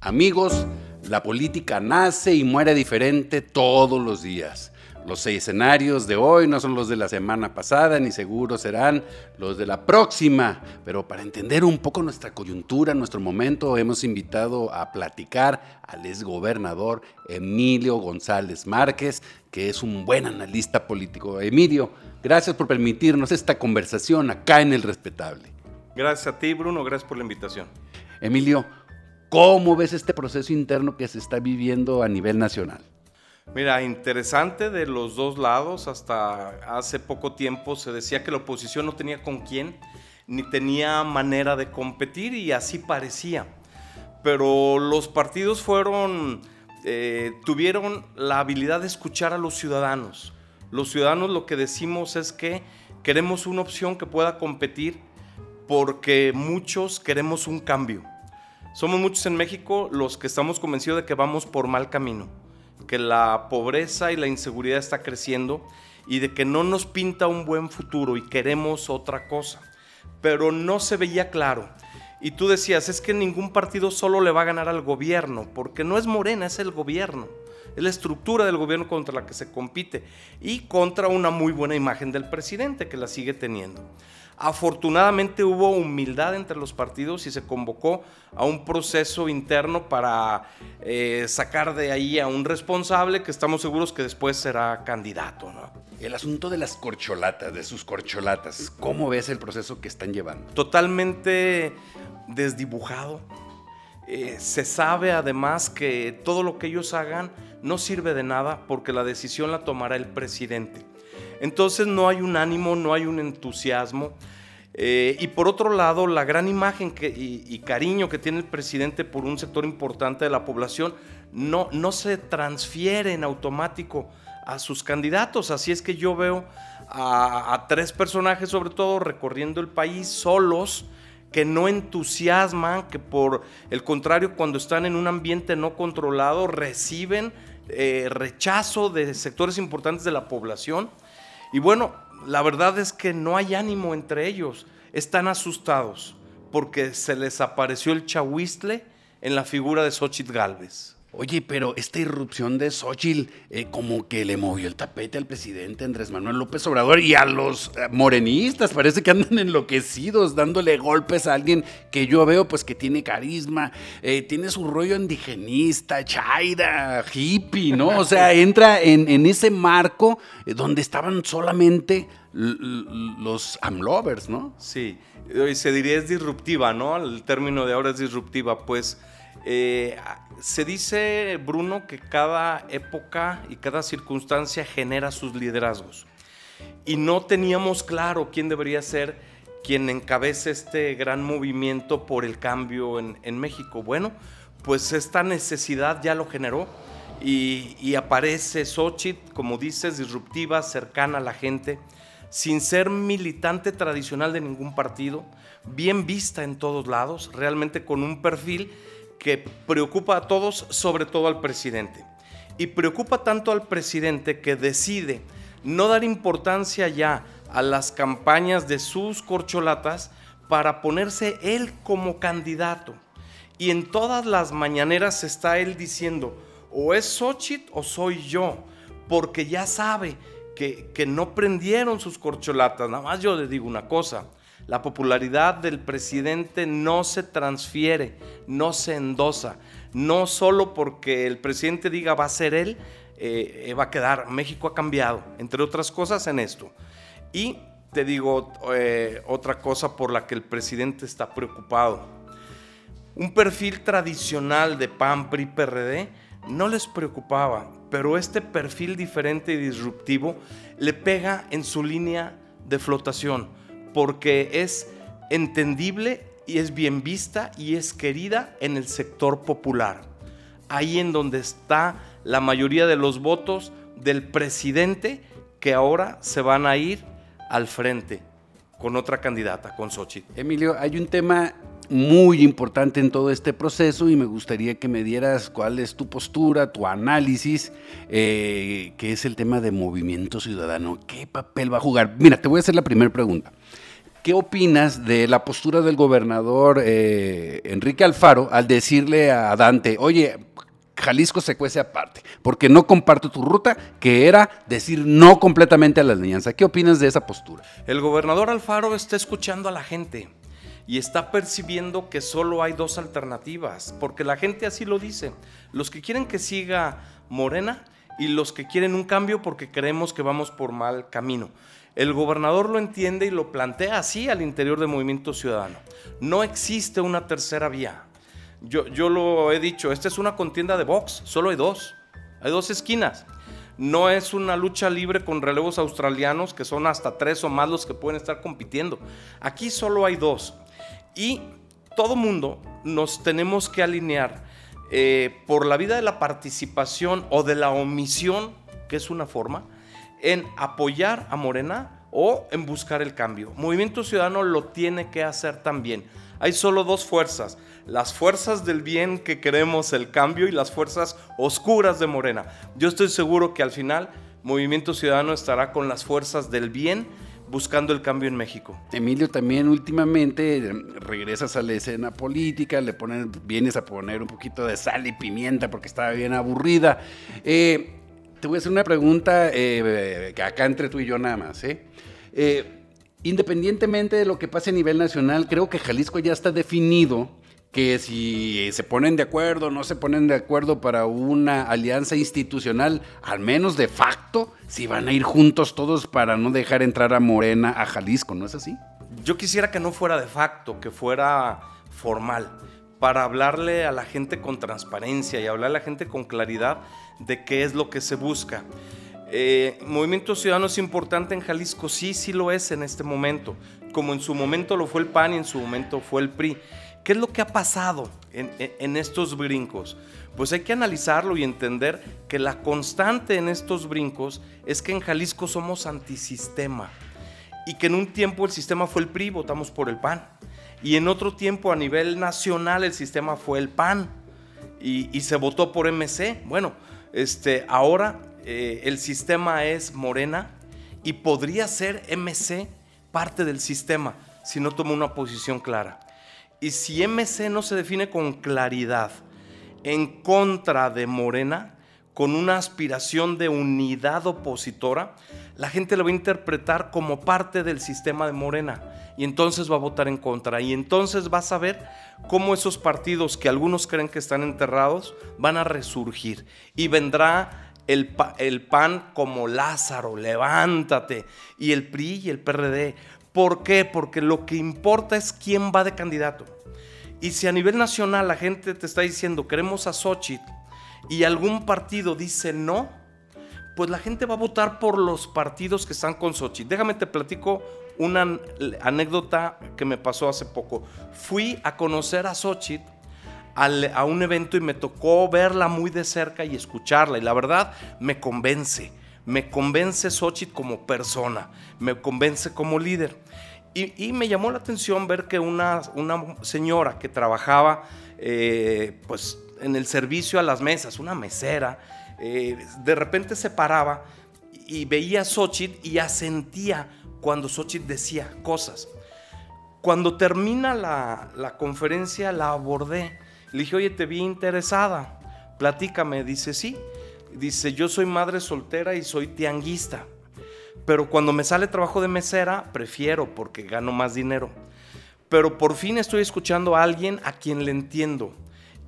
Amigos, la política nace y muere diferente todos los días. Los seis escenarios de hoy no son los de la semana pasada, ni seguro serán los de la próxima. Pero para entender un poco nuestra coyuntura, nuestro momento, hemos invitado a platicar al exgobernador Emilio González Márquez, que es un buen analista político. Emilio, gracias por permitirnos esta conversación acá en El Respetable. Gracias a ti, Bruno, gracias por la invitación. Emilio, ¿cómo ves este proceso interno que se está viviendo a nivel nacional? Mira, interesante de los dos lados. Hasta hace poco tiempo se decía que la oposición no tenía con quién, ni tenía manera de competir y así parecía. Pero los partidos eh, tuvieron la habilidad de escuchar a los ciudadanos. Los ciudadanos lo que decimos es que queremos una opción que pueda competir porque muchos queremos un cambio. Somos muchos en México los que estamos convencidos de que vamos por mal camino que la pobreza y la inseguridad está creciendo y de que no nos pinta un buen futuro y queremos otra cosa. Pero no se veía claro. Y tú decías, es que ningún partido solo le va a ganar al gobierno, porque no es Morena, es el gobierno. Es la estructura del gobierno contra la que se compite y contra una muy buena imagen del presidente que la sigue teniendo. Afortunadamente hubo humildad entre los partidos y se convocó a un proceso interno para eh, sacar de ahí a un responsable que estamos seguros que después será candidato. El asunto de las corcholatas, de sus corcholatas, ¿cómo ves el proceso que están llevando? Totalmente desdibujado. Eh, se sabe además que todo lo que ellos hagan no sirve de nada porque la decisión la tomará el presidente. Entonces no hay un ánimo, no hay un entusiasmo. Eh, y por otro lado, la gran imagen y, cariño que tiene el presidente por un sector importante de la población no, no se transfiere en automático a sus candidatos. Así es que yo veo a, tres personajes, sobre todo, recorriendo el país solos, que no entusiasman, que por el contrario, cuando están en un ambiente no controlado, reciben eh, rechazo de sectores importantes de la población. Y bueno, la verdad es que no hay ánimo entre ellos. Están asustados porque se les apareció el chahuistle en la figura de Xochitl Galvez. Oye, pero esta irrupción de Xochitl eh, como que le movió el tapete al presidente Andrés Manuel López Obrador y a los eh, morenistas. Parece que andan enloquecidos dándole golpes a alguien que yo veo pues que tiene carisma, eh, tiene su rollo indigenista, chaira, hippie, ¿no? O sea, entra en, en ese marco donde estaban solamente los amlovers, ¿no? Sí, se diría es disruptiva, ¿no? El término de ahora es disruptiva, pues eh, se dice, Bruno, que cada época y cada circunstancia genera sus liderazgos. Y no teníamos claro quién debería ser quien encabece este gran movimiento por el cambio en, México. Bueno, pues esta necesidad ya lo generó y, y aparece Xochitl, como dices, disruptiva, cercana a la gente, sin ser militante tradicional de ningún partido, bien vista en todos lados, realmente con un perfil que preocupa a todos, sobre todo al presidente. Y preocupa tanto al presidente que decide no dar importancia ya a las campañas de sus corcholatas para ponerse él como candidato. Y en todas las mañaneras está él diciendo, o es Xochitl o soy yo, porque ya sabe que, que no prendieron sus corcholatas. Nada más yo le digo una cosa, la popularidad del presidente no se transfiere, no se endosa. No solo porque el presidente diga va a ser él, eh, va a quedar. México ha cambiado, entre otras cosas, en esto. Y te digo eh, otra cosa por la que el presidente está preocupado. Un perfil tradicional de PAN, PRI, PRD no les preocupaba, pero este perfil diferente y disruptivo le pega en su línea de flotación porque es entendible y es bien vista y es querida en el sector popular. Ahí en donde está la mayoría de los votos del presidente que ahora se van a ir al frente con otra candidata, con Xochitl. Emilio, hay un tema muy importante en todo este proceso y me gustaría que me dieras cuál es tu postura, tu análisis, eh, que es el tema de movimiento ciudadano. ¿Qué papel va a jugar? Mira, te voy a hacer la primera pregunta. ¿Qué opinas de la postura del gobernador eh, Enrique Alfaro al decirle a Dante, oye, Jalisco se cuece aparte, porque no comparto tu ruta, que era decir no completamente a la alianza. ¿Qué opinas de esa postura? El gobernador Alfaro está escuchando a la gente y está percibiendo que solo hay dos alternativas, porque la gente así lo dice. Los que quieren que siga Morena y los que quieren un cambio porque creemos que vamos por mal camino. El gobernador lo entiende y lo plantea así al interior del movimiento ciudadano. No existe una tercera vía. Yo, yo lo he dicho, esta es una contienda de box, solo hay dos. Hay dos esquinas. No es una lucha libre con relevos australianos que son hasta tres o más los que pueden estar compitiendo. Aquí solo hay dos. Y todo mundo nos tenemos que alinear eh, por la vida de la participación o de la omisión, que es una forma, en apoyar a Morena o en buscar el cambio. Movimiento Ciudadano lo tiene que hacer también. Hay solo dos fuerzas, las fuerzas del bien que queremos el cambio y las fuerzas oscuras de Morena. Yo estoy seguro que al final Movimiento Ciudadano estará con las fuerzas del bien buscando el cambio en México. Emilio, también últimamente regresas a la escena política, le pones, vienes a poner un poquito de sal y pimienta porque estaba bien aburrida. Eh, te voy a hacer una pregunta eh, acá entre tú y yo nada más. independientemente de lo que pase a nivel nacional, creo que Jalisco ya está definido que si se ponen de acuerdo, no se ponen de acuerdo para una alianza institucional, al menos de facto, si van a ir juntos todos para no dejar entrar a Morena a Jalisco, ¿no es así? Yo quisiera que no fuera de facto, que fuera formal, para hablarle a la gente con transparencia y hablarle a la gente con claridad de qué es lo que se busca. Eh, Movimiento Ciudadano es importante en Jalisco, sí, sí lo es en este momento, como en su momento lo fue el PAN y en su momento fue el PRI. ¿Qué es lo que ha pasado en, estos brincos? Pues hay que analizarlo y entender que la constante en estos brincos es que en Jalisco somos antisistema y que en un tiempo el sistema fue el PRI, votamos por el PAN. Y en otro tiempo a nivel nacional el sistema fue el PAN y, se votó por MC. Bueno, este, ahora eh, el sistema es Morena y podría ser MC parte del sistema si no toma una posición clara. Y si MC no se define con claridad en contra de Morena, con una aspiración de unidad opositora, la gente lo va a interpretar como parte del sistema de Morena. Y entonces va a votar en contra. Y entonces va a saber cómo esos partidos que algunos creen que están enterrados van a resurgir. Y vendrá el, el PAN como Lázaro, levántate, y el PRI y el PRD ¿Por qué? Porque lo que importa es quién va de candidato. Y si a nivel nacional la gente te está diciendo queremos a Xochitl y algún partido dice no, pues la gente va a votar por los partidos que están con Xochitl. Déjame te platico una anécdota que me pasó hace poco. Fui a conocer a Xochitl a un evento y me tocó verla muy de cerca y escucharla. Y la verdad me convence me convence Xochitl como persona, me convence como líder. Y, me llamó la atención ver que una, una señora que trabajaba eh, pues, en el servicio a las mesas, una mesera, eh, de repente se paraba y veía a Xochitl y asentía cuando Xochitl decía cosas. Cuando termina la, la conferencia la abordé. Le dije, oye, te vi interesada, platícame. Dice, sí. Dice, yo soy madre soltera y soy tianguista. Pero cuando me sale trabajo de mesera, prefiero porque gano más dinero. Pero por fin estoy escuchando a alguien a quien le entiendo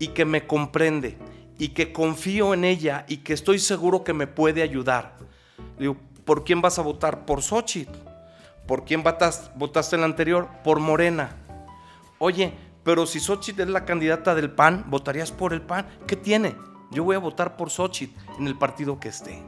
y que me comprende y que confío en ella y que estoy seguro que me puede ayudar. digo, ¿por quién vas a votar? Por Xochitl. ¿Por quién votaste, en la anterior? Por Morena. Oye, pero si Xochitl es la candidata del PAN, ¿votarías por el PAN? ¿Qué tiene? Yo voy a votar por Xochitl en el partido que esté.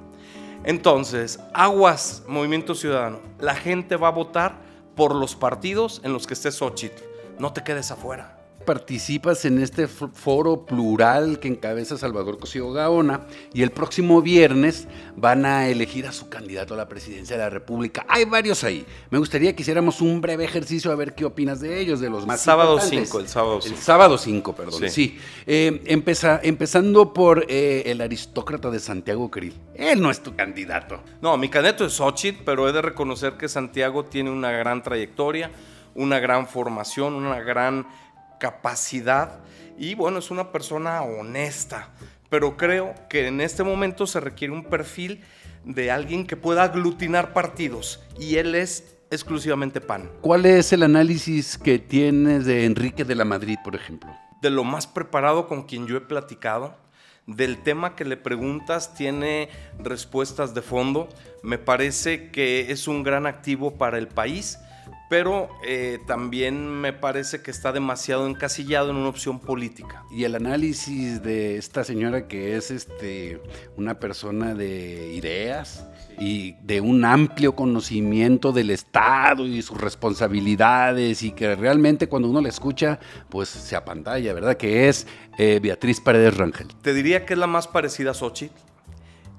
Entonces, aguas, Movimiento Ciudadano. La gente va a votar por los partidos en los que esté Xochitl. No te quedes afuera participas en este foro plural que encabeza Salvador Cosío Gaona y el próximo viernes van a elegir a su candidato a la presidencia de la República. Hay varios ahí. Me gustaría que hiciéramos un breve ejercicio a ver qué opinas de ellos, de los más Sábado 5, el sábado 5. El sábado 5, perdón. Sí. Eh, empezando por eh, el aristócrata de Santiago Krill. Él no es tu candidato. No, mi candidato es Xochitl, pero he de reconocer que Santiago tiene una gran trayectoria una gran formación, una gran capacidad y bueno, es una persona honesta, pero creo que en este momento se requiere un perfil de alguien que pueda aglutinar partidos y él es exclusivamente PAN. ¿Cuál es el análisis que tienes de Enrique de la Madrid, por ejemplo? De lo más preparado con quien yo he platicado, del tema que le preguntas tiene respuestas de fondo. Me parece que es un gran activo para el país pero eh, también me parece que está demasiado encasillado en una opción política. Y el análisis de esta señora que es este, una persona de ideas y de un amplio conocimiento del Estado y sus responsabilidades y que realmente cuando uno la escucha, pues se apantalla, ¿verdad? Que es eh, Beatriz Paredes Rangel. Te diría que es la más parecida a Xochitl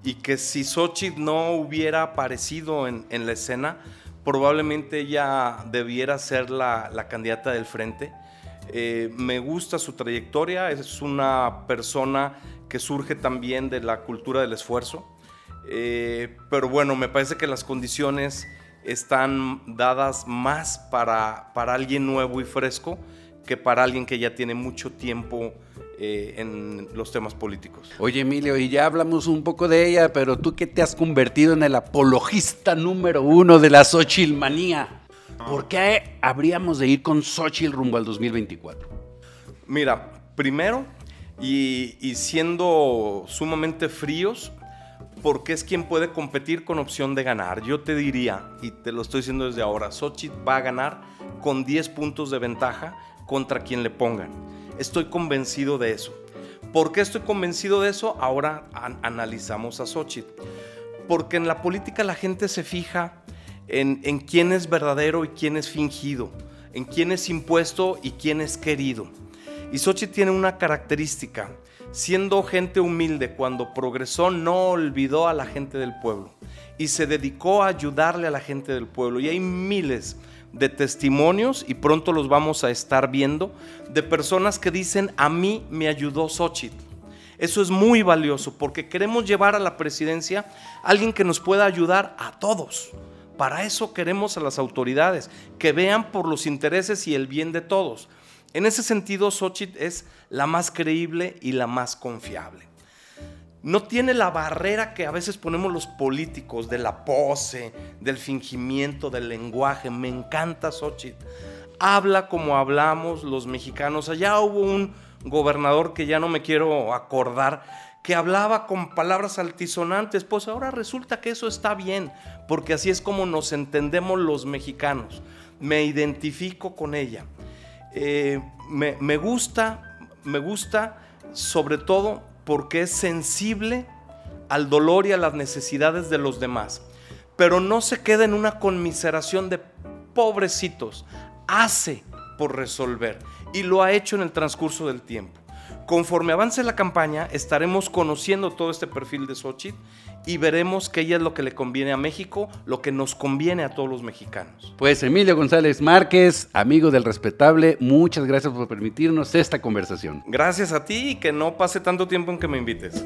y que si Xochitl no hubiera aparecido en, en la escena, probablemente ella debiera ser la, candidata del frente. Eh, me gusta su trayectoria, es una persona que surge también de la cultura del esfuerzo, eh, pero bueno, me parece que las condiciones están dadas más para, para alguien nuevo y fresco que para alguien que ya tiene mucho tiempo eh, en los temas políticos. Oye, Emilio, y ya hablamos un poco de ella, pero tú que te has convertido en el apologista número uno de la Xochitl manía. ¿Por qué habríamos de ir con Xochitl rumbo al 2024? Mira, primero, y, y siendo sumamente fríos, porque es quien puede competir con opción de ganar. Yo te diría, y te lo estoy diciendo desde ahora, Xochitl va a ganar con 10 puntos de ventaja contra quien le pongan. Estoy convencido de eso. ¿Por qué estoy convencido de eso? Ahora analizamos a Xochitl. Porque en la política la gente se fija en, quién es verdadero y quién es fingido, en quién es impuesto y quién es querido. Y Xochitl tiene una característica. Siendo gente humilde, cuando progresó no olvidó a la gente del pueblo y se dedicó a ayudarle a la gente del pueblo. Y hay miles testimonios y pronto los vamos a estar viendo de personas que dicen a mí me ayudó Xochitl. Eso es muy valioso porque queremos llevar a la presidencia a alguien que nos pueda ayudar a todos. Para eso queremos a las autoridades, que vean por los intereses y el bien de todos. En ese sentido, Xochitl es la más creíble y la más confiable no tiene la barrera que a veces ponemos los políticos de la pose, del fingimiento, del lenguaje. Me encanta Xochitl. Habla como hablamos los mexicanos. Allá hubo un gobernador que ya no me quiero acordar, que hablaba con palabras altisonantes. Pues ahora resulta que eso está bien, porque así es como nos entendemos los mexicanos. Me identifico con ella. Eh, me, me gusta, me gusta sobre todo porque es sensible al dolor y a las necesidades de los demás. Pero no se queda en una conmiseración de pobrecitos, hace por resolver y lo ha hecho en el transcurso del tiempo. Conforme avance la campaña, estaremos conociendo todo este perfil de Xochitl y veremos ella es lo que le conviene a México, lo que nos conviene a todos los mexicanos. Pues Emilio González Márquez, amigo del respetable, muchas gracias por permitirnos esta conversación. Gracias a ti y que no pase tanto tiempo en que me invites.